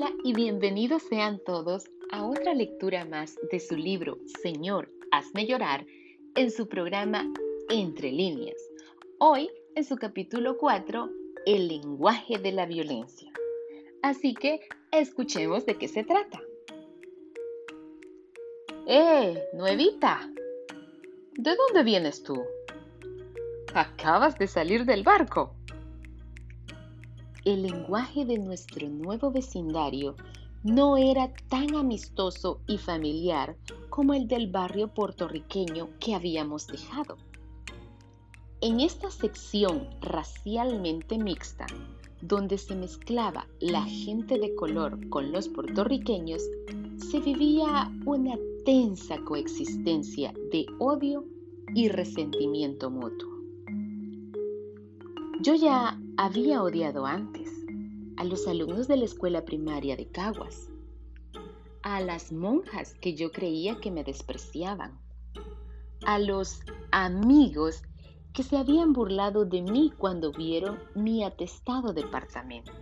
Hola y bienvenidos sean todos a otra lectura más de su libro Señor, hazme llorar en su programa Entre líneas. Hoy en su capítulo 4, El lenguaje de la violencia. Así que escuchemos de qué se trata. ¡Eh, nuevita! ¿De dónde vienes tú? Acabas de salir del barco. El lenguaje de nuestro nuevo vecindario no era tan amistoso y familiar como el del barrio puertorriqueño que habíamos dejado. En esta sección racialmente mixta, donde se mezclaba la gente de color con los puertorriqueños, se vivía una tensa coexistencia de odio y resentimiento mutuo. Yo ya había odiado antes a los alumnos de la escuela primaria de Caguas, a las monjas que yo creía que me despreciaban, a los amigos que se habían burlado de mí cuando vieron mi atestado departamento,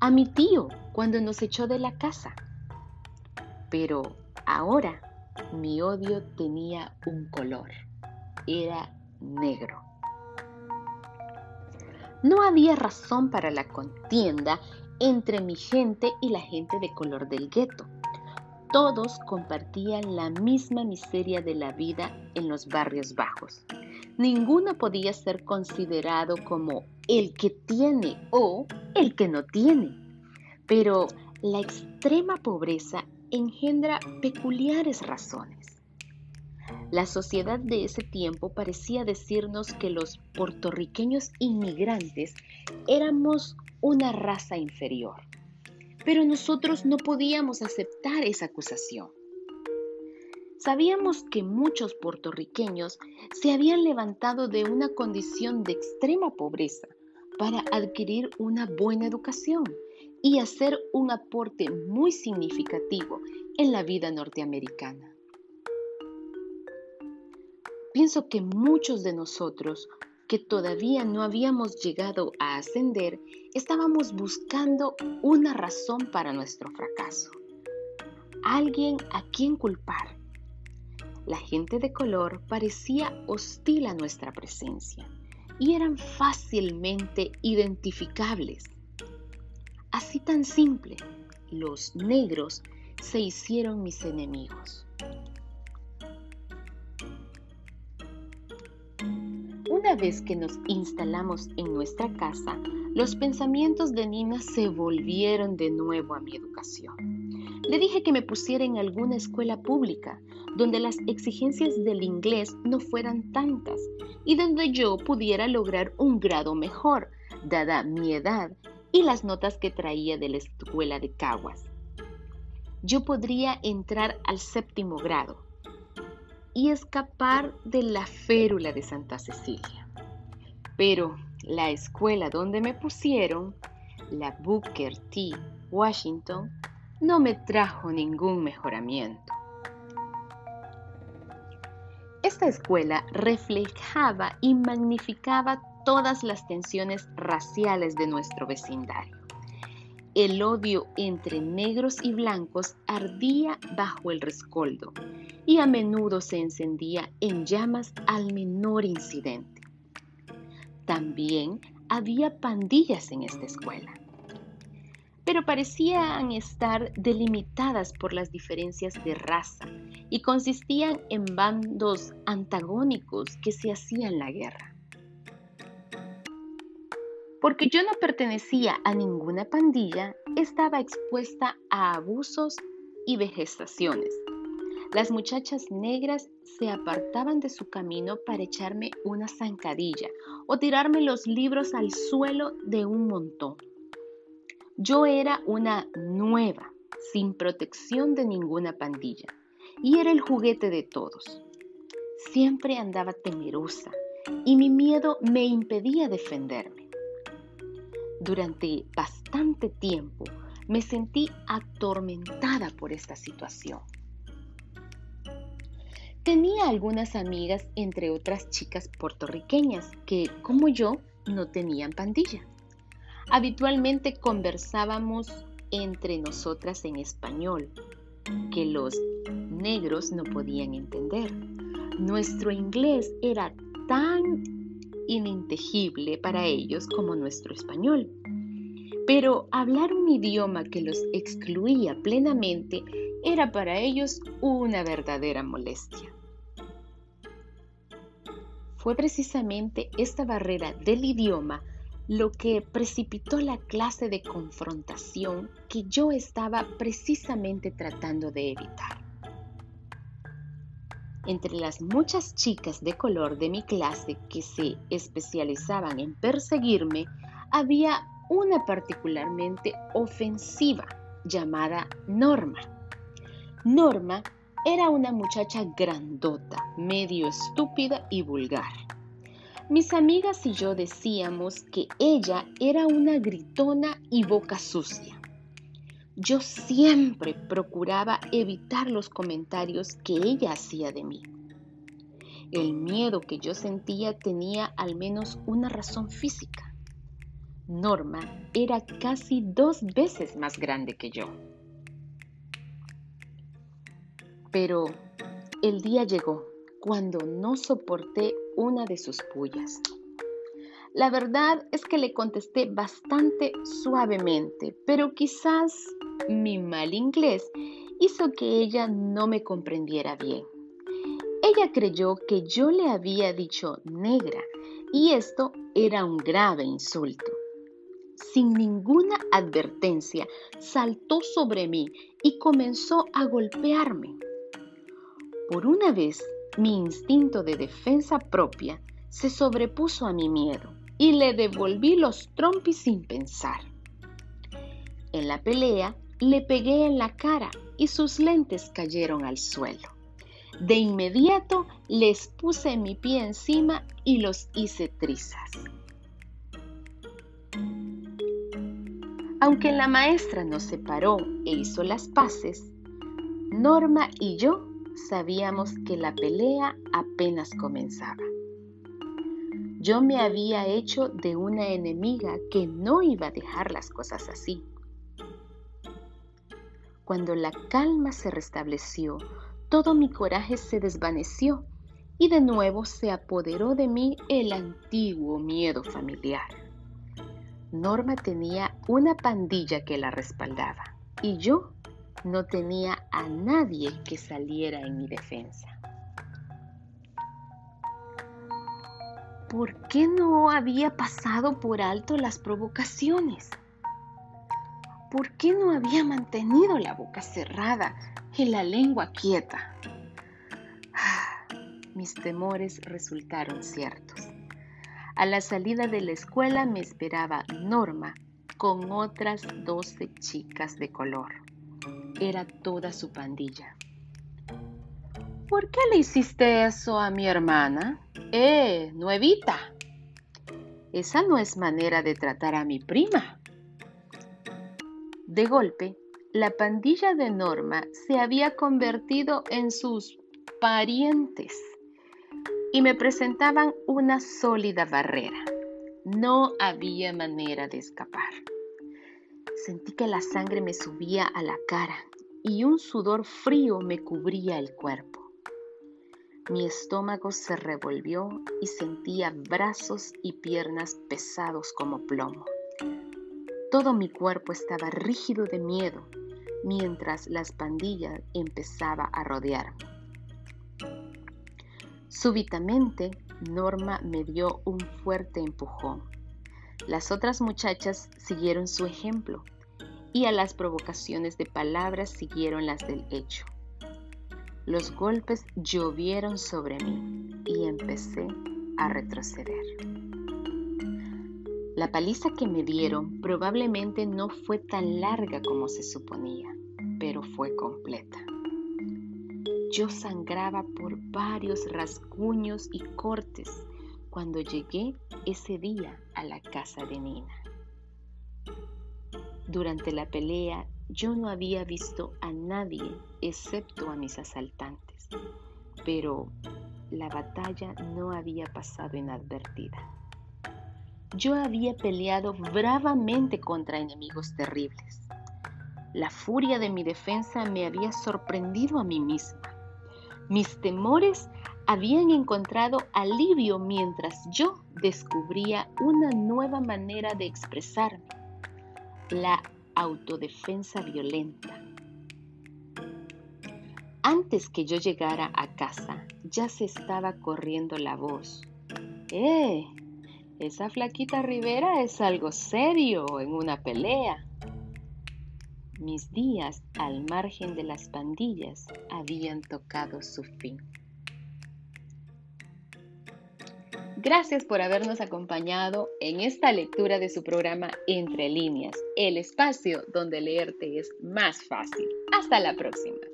a mi tío cuando nos echó de la casa. Pero ahora mi odio tenía un color, era negro. No había razón para la contienda entre mi gente y la gente de color del gueto. Todos compartían la misma miseria de la vida en los barrios bajos. Ninguno podía ser considerado como el que tiene o el que no tiene. Pero la extrema pobreza engendra peculiares razones. La sociedad de ese tiempo parecía decirnos que los puertorriqueños inmigrantes éramos una raza inferior, pero nosotros no podíamos aceptar esa acusación. Sabíamos que muchos puertorriqueños se habían levantado de una condición de extrema pobreza para adquirir una buena educación y hacer un aporte muy significativo en la vida norteamericana. Pienso que muchos de nosotros que todavía no habíamos llegado a ascender, estábamos buscando una razón para nuestro fracaso. Alguien a quien culpar. La gente de color parecía hostil a nuestra presencia y eran fácilmente identificables. Así tan simple, los negros se hicieron mis enemigos. Vez que nos instalamos en nuestra casa, los pensamientos de Nina se volvieron de nuevo a mi educación. Le dije que me pusiera en alguna escuela pública, donde las exigencias del inglés no fueran tantas y donde yo pudiera lograr un grado mejor, dada mi edad y las notas que traía de la escuela de Caguas. Yo podría entrar al séptimo grado, y escapar de la férula de Santa Cecilia. Pero la escuela donde me pusieron, la Booker T. Washington, no me trajo ningún mejoramiento. Esta escuela reflejaba y magnificaba todas las tensiones raciales de nuestro vecindario. El odio entre negros y blancos ardía bajo el rescoldo y a menudo se encendía en llamas al menor incidente. También había pandillas en esta escuela, pero parecían estar delimitadas por las diferencias de raza y consistían en bandos antagónicos que se hacían la guerra. Porque yo no pertenecía a ninguna pandilla, estaba expuesta a abusos y vegetaciones. Las muchachas negras se apartaban de su camino para echarme una zancadilla o tirarme los libros al suelo de un montón. Yo era una nueva, sin protección de ninguna pandilla, y era el juguete de todos. Siempre andaba temerosa y mi miedo me impedía defenderme. Durante bastante tiempo me sentí atormentada por esta situación. Tenía algunas amigas, entre otras chicas puertorriqueñas, que, como yo, no tenían pandilla. Habitualmente conversábamos entre nosotras en español, que los negros no podían entender. Nuestro inglés era tan inintegible para ellos como nuestro español. Pero hablar un idioma que los excluía plenamente era para ellos una verdadera molestia. Fue precisamente esta barrera del idioma lo que precipitó la clase de confrontación que yo estaba precisamente tratando de evitar. Entre las muchas chicas de color de mi clase que se especializaban en perseguirme, había una particularmente ofensiva llamada Norma. Norma era una muchacha grandota, medio estúpida y vulgar. Mis amigas y yo decíamos que ella era una gritona y boca sucia. Yo siempre procuraba evitar los comentarios que ella hacía de mí. El miedo que yo sentía tenía al menos una razón física. Norma era casi dos veces más grande que yo. Pero el día llegó cuando no soporté una de sus pullas. La verdad es que le contesté bastante suavemente, pero quizás mi mal inglés hizo que ella no me comprendiera bien. Ella creyó que yo le había dicho negra y esto era un grave insulto. Sin ninguna advertencia, saltó sobre mí y comenzó a golpearme. Por una vez, mi instinto de defensa propia se sobrepuso a mi miedo y le devolví los trompis sin pensar. En la pelea le pegué en la cara y sus lentes cayeron al suelo. De inmediato les puse mi pie encima y los hice trizas. Aunque la maestra nos separó e hizo las paces, Norma y yo sabíamos que la pelea apenas comenzaba. Yo me había hecho de una enemiga que no iba a dejar las cosas así. Cuando la calma se restableció, todo mi coraje se desvaneció y de nuevo se apoderó de mí el antiguo miedo familiar. Norma tenía una pandilla que la respaldaba y yo no tenía a nadie que saliera en mi defensa. ¿por qué no había pasado por alto las provocaciones? ¿Por qué no había mantenido la boca cerrada y la lengua quieta? Mis temores resultaron ciertos. A la salida de la escuela me esperaba Norma con otras doce chicas de color. Era toda su pandilla. ¿Por qué le hiciste eso a mi hermana? ¡Eh, nuevita! Esa no es manera de tratar a mi prima. De golpe, la pandilla de Norma se había convertido en sus parientes y me presentaban una sólida barrera. No había manera de escapar. Sentí que la sangre me subía a la cara y un sudor frío me cubría el cuerpo. Mi estómago se revolvió y sentía brazos y piernas pesados como plomo. Todo mi cuerpo estaba rígido de miedo mientras las pandillas empezaba a rodearme. Súbitamente, Norma me dio un fuerte empujón. Las otras muchachas siguieron su ejemplo y a las provocaciones de palabras siguieron las del hecho. Los golpes llovieron sobre mí y empecé a retroceder. La paliza que me dieron probablemente no fue tan larga como se suponía, pero fue completa. Yo sangraba por varios rasguños y cortes cuando llegué ese día la casa de Nina. Durante la pelea yo no había visto a nadie excepto a mis asaltantes, pero la batalla no había pasado inadvertida. Yo había peleado bravamente contra enemigos terribles. La furia de mi defensa me había sorprendido a mí misma. Mis temores habían encontrado alivio mientras yo descubría una nueva manera de expresarme, la autodefensa violenta. Antes que yo llegara a casa, ya se estaba corriendo la voz. ¡Eh! Esa flaquita Rivera es algo serio en una pelea. Mis días al margen de las pandillas habían tocado su fin. Gracias por habernos acompañado en esta lectura de su programa Entre líneas, el espacio donde leerte es más fácil. Hasta la próxima.